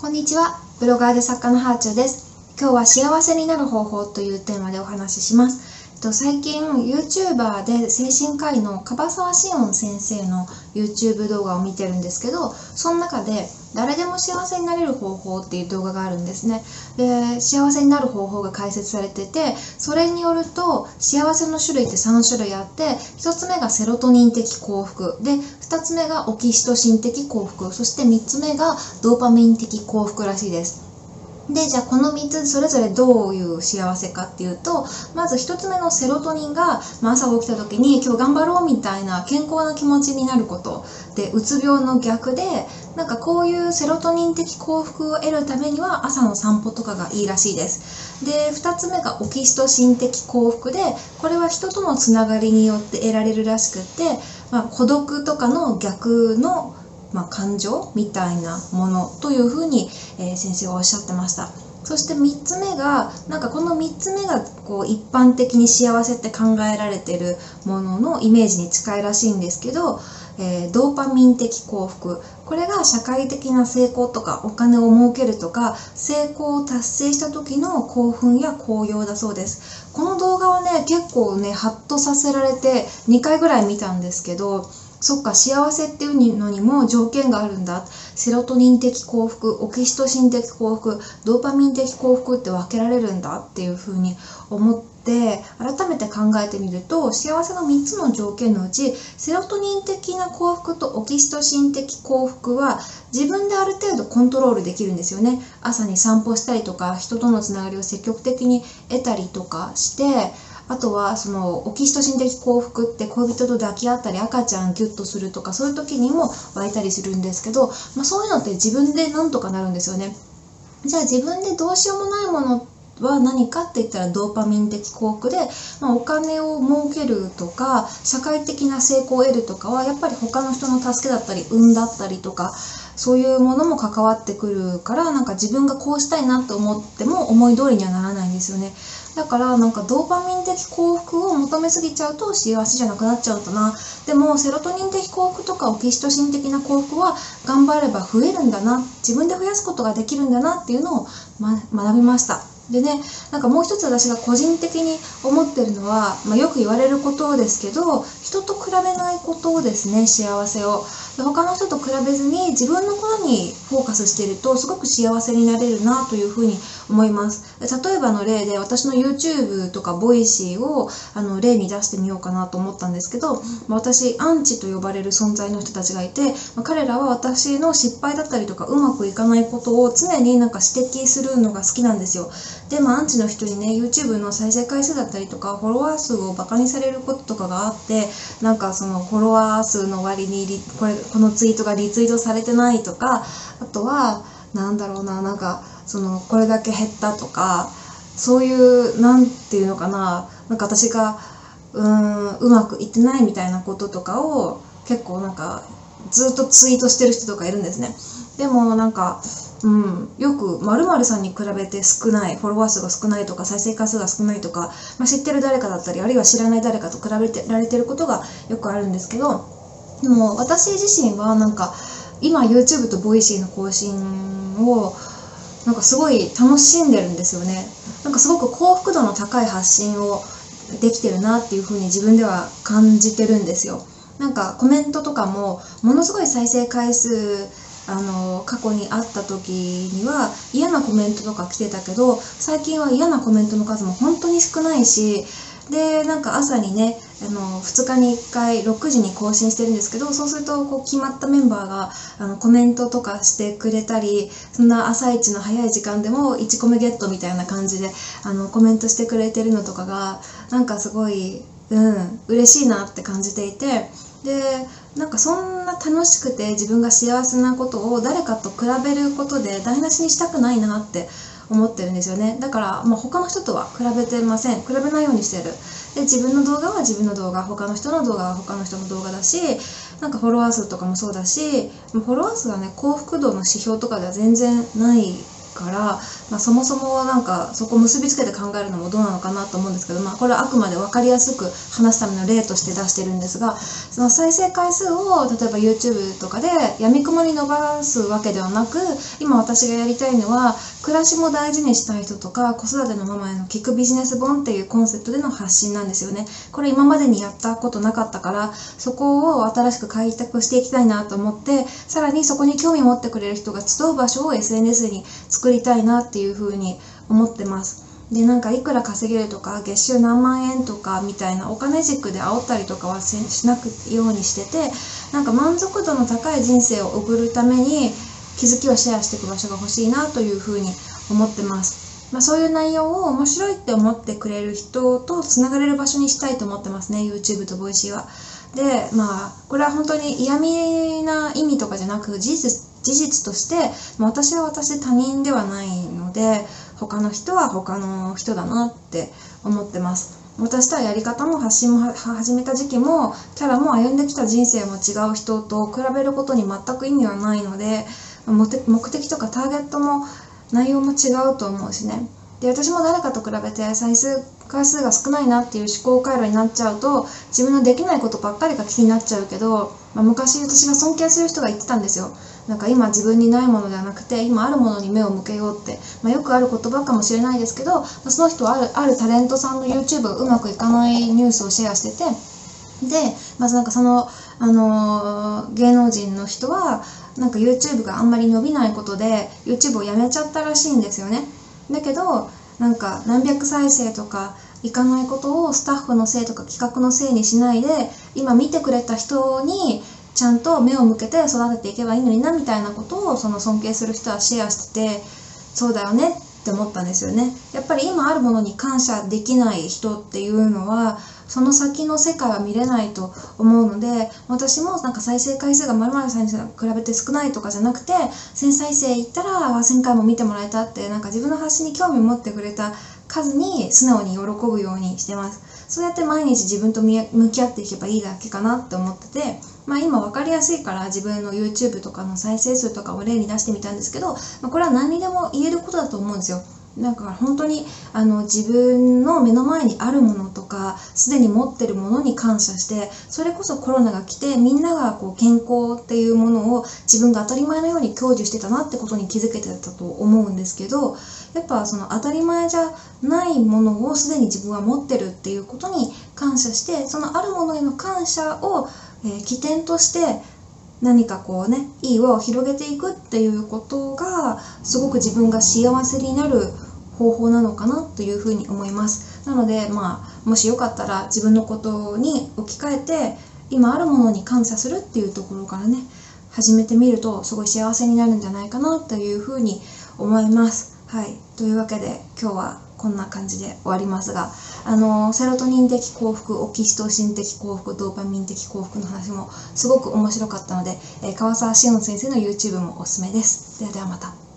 こんにちは。ブロガーで作家のハーチューです。今日は幸せになる方法というテーマでお話しします。と最近 YouTuber で精神科医の樺沢志音先生の YouTube 動画を見てるんですけど、その中で誰でも幸せになれる方法っていう動画があるんですね。で、幸せになる方法が解説されてて、それによると幸せの種類って3種類あって、1つ目がセロトニン的幸福、で、2つ目がオキシトシン的幸福、そして3つ目がドーパミン的幸福らしいです。で、じゃあこの3つそれぞれどういう幸せかっていうと、まず1つ目のセロトニンが、まあ、朝起きた時に今日頑張ろうみたいな健康な気持ちになること。で、うつ病の逆で、なんかこういうセロトニン的幸福を得るためには朝の散歩とかがいいらしいです。で、2つ目がオキシトシン的幸福で、これは人とのつながりによって得られるらしくって、まあ、孤独とかの逆のまあ、感情みたいなものというふうに、えー先生はおっしゃってました。そして3つ目がなんかこの3つ目がこう一般的に幸せって考えられてるもののイメージに近いらしいんですけど、えードーパミン的幸福これが社会的な成功とかお金を儲けるとか成功を達成した時の興奮や高揚だそうですこの動画はね結構ねハッとさせられて2回ぐらい見たんですけどそっか幸せっていうのにも条件があるんだ。セロトニン的幸福オキシトシン的幸福ドーパミン的幸福って分けられるんだっていうふうに思って改めて考えてみると幸せの3つの条件のうちセロトニン的な幸福とオキシトシン的幸福は自分である程度コントロールできるんですよね。朝に散歩したりとか人とのつながりを積極的に得たりとかしてあとはそのオキシトシン的幸福って恋人と抱き合ったり赤ちゃんギュッとするとかそういう時にも湧いたりするんですけど、まあ、そういうのって自分でなんとかなるんですよね。じゃあ自分でどうしようもないものは何かって言ったらドーパミン的幸福で、まあ、お金を儲けるとか社会的な成功を得るとかはやっぱり他の人の助けだったり運だったりとかそういうものも関わってくるからなんか自分がこうしたいなと思っても思い通りにはならないんですよねだからなんかドーパミン的幸福を求めすぎちゃうと幸せじゃなくなっちゃうんだな。でもセロトニン的幸福とかオキシトシン的な幸福は頑張れば増えるんだな。自分で増やすことができるんだなっていうのを、ま、学びました。でね、なんかもう一つ私が個人的に思ってるのは、まあ、よく言われることですけど、人と比べないことをですね、幸せを。で他の人と比べずに自分のことにフォーカスしているとすごく幸せになれるなというふうに思います。例えばの例で私の YouTube とか voicy をあの例に出してみようかなと思ったんですけど、私、アンチと呼ばれる存在の人たちがいて、彼らは私の失敗だったりとかうまくいかないことを常になんか指摘するのが好きなんですよ。でもアンチの人にね YouTube の再生回数だったりとかフォロワー数をバカにされることとかがあってなんかそのフォロワー数の割にリこれこのツイートがリツイートされてないとかあとはなんだろうななんかそのこれだけ減ったとかそういうなんていうのかななんか私がうーんうまくいってないみたいなこととかを結構なんかずっとツイートしてる人とかいるんですね。でもなんかうん、よく〇〇さんに比べて少ないフォロワー数が少ないとか再生回数が少ないとか、まあ、知ってる誰かだったりあるいは知らない誰かと比べてられてることがよくあるんですけどでも私自身はなんか今 YouTube と voicy の更新をなんかすごい楽しんでるんですよね。なんかすごく幸福度の高い発信をできてるなっていうふうに自分では感じてるんですよ。なんかコメントとかもものすごい再生回数あの過去に会った時には嫌なコメントとか来てたけど最近は嫌なコメントの数も本当に少ないしでなんか朝にねあの2日に1回6時に更新してるんですけどそうするとこう決まったメンバーがあのコメントとかしてくれたりそんな朝一の早い時間でも1コメゲットみたいな感じであのコメントしてくれてるのとかがなんかすごい、うん、嬉しいなって感じていてでなんかそんな楽しくて自分が幸せなことを誰かと比べることで台無しにしたくないなって思ってるんですよね。だから、まあ、他の人とは比べてません。比べないようにしてる。で自分の動画は自分の動画。他の人の動画は他の人の動画だしなんかフォロワー数とかもそうだしフォロワー数はね幸福度の指標とかでは全然ないから、まあ、そもそもなんかそこを結びつけて考えるのもどうなのかなと思うんですけど、まあ、これはあくまで分かりやすく話すための例として出してるんですがその再生回数を例えば YouTube とかでやみくもに伸ばすわけではなく今私がやりたいのは暮らしも大事にしたい人とか子育てのママへの聞くビジネス本っていうコンセプトでの発信なんですよね。これ今までにやったことなかったからそこを新しく開拓していきたいなと思ってさらにそこに興味持ってくれる人が集う場所を SNS に作作りたいなっていうふうに思ってます。でなんかいくら稼げるとか月収何万円とかみたいなお金軸で煽ったりとかはしなくようにしててなんか満足度の高い人生を送るために気づきをシェアしていく場所が欲しいなというふうに思ってます。まあ、そういう内容を面白いって思ってくれる人とつながれる場所にしたいと思ってますね YouTube とボイシーは。でまあこれは本当に嫌味な意味とかじゃなく事実事実として、私は私他人ではないので他の人は他の人だなって思ってます。私とはやり方も発信も始めた時期もキャラも歩んできた人生も違う人と比べることに全く意味はないので目的とかターゲットも内容も違うと思うしねで私も誰かと比べて再生回数が少ないなっていう思考回路になっちゃうと自分のできないことばっかりが気になっちゃうけど、まあ、昔私が尊敬する人が言ってたんですよ。なんか今自分にないものではなくて今あるものに目を向けようって、まあ、よくある言葉かもしれないですけど、まあ、その人はあるあるタレントさんの YouTube がうまくいかないニュースをシェアしててでまずなんかその、あのー、芸能人の人はなんか YouTube があんまり伸びないことで YouTube をやめちゃったらしいんですよね。だけどなんか何百再生とかいかないことをスタッフのせいとか企画のせいにしないで今見てくれた人にちゃんと目を向けて育てていけばいいのになみたいなことをその尊敬する人はシェアしててそうだよね。って思ったんですよね。やっぱり今あるものに感謝できない人っていうのはその先の世界は見れないと思うので私もなんか再生回数がまるまるさんに比べて少ないとかじゃなくて1000再生いったら1000回も見てもらえたってなんか自分の発信に興味持ってくれた数に素直に喜ぶようにしてます。そうやって毎日自分と向き合っていけばいいだけかなって思っててまあ、今分かりやすいから自分の YouTube とかの再生数とかを例に出してみたんですけど、まあ、これは何にでも言えることだと思うんですよ。なんか本当にあの自分の目の前にあるものとかすでに持ってるものに感謝してそれこそコロナが来てみんながこう健康っていうものを自分が当たり前のように享受してたなってことに気づけてたと思うんですけどやっぱその当たり前じゃないものをすでに自分は持ってるっていうことに感謝してそのあるものへの感謝を、えー、起点として何かこうねいい輪を広げていくっていうことがすごく自分が幸せになる方法なのかなというふうに思います。なのでまあもしよかったら自分のことに置き換えて今あるものに感謝するっていうところからね始めてみるとすごい幸せになるんじゃないかなというふうに思います。はい。というわけで今日はこんな感じで終わりますがあのセロトニン的幸福オキシトシン的幸福ドーパミン的幸福の話もすごく面白かったので、えー、川沢志音先生の YouTube もおすすめです。ではではまた。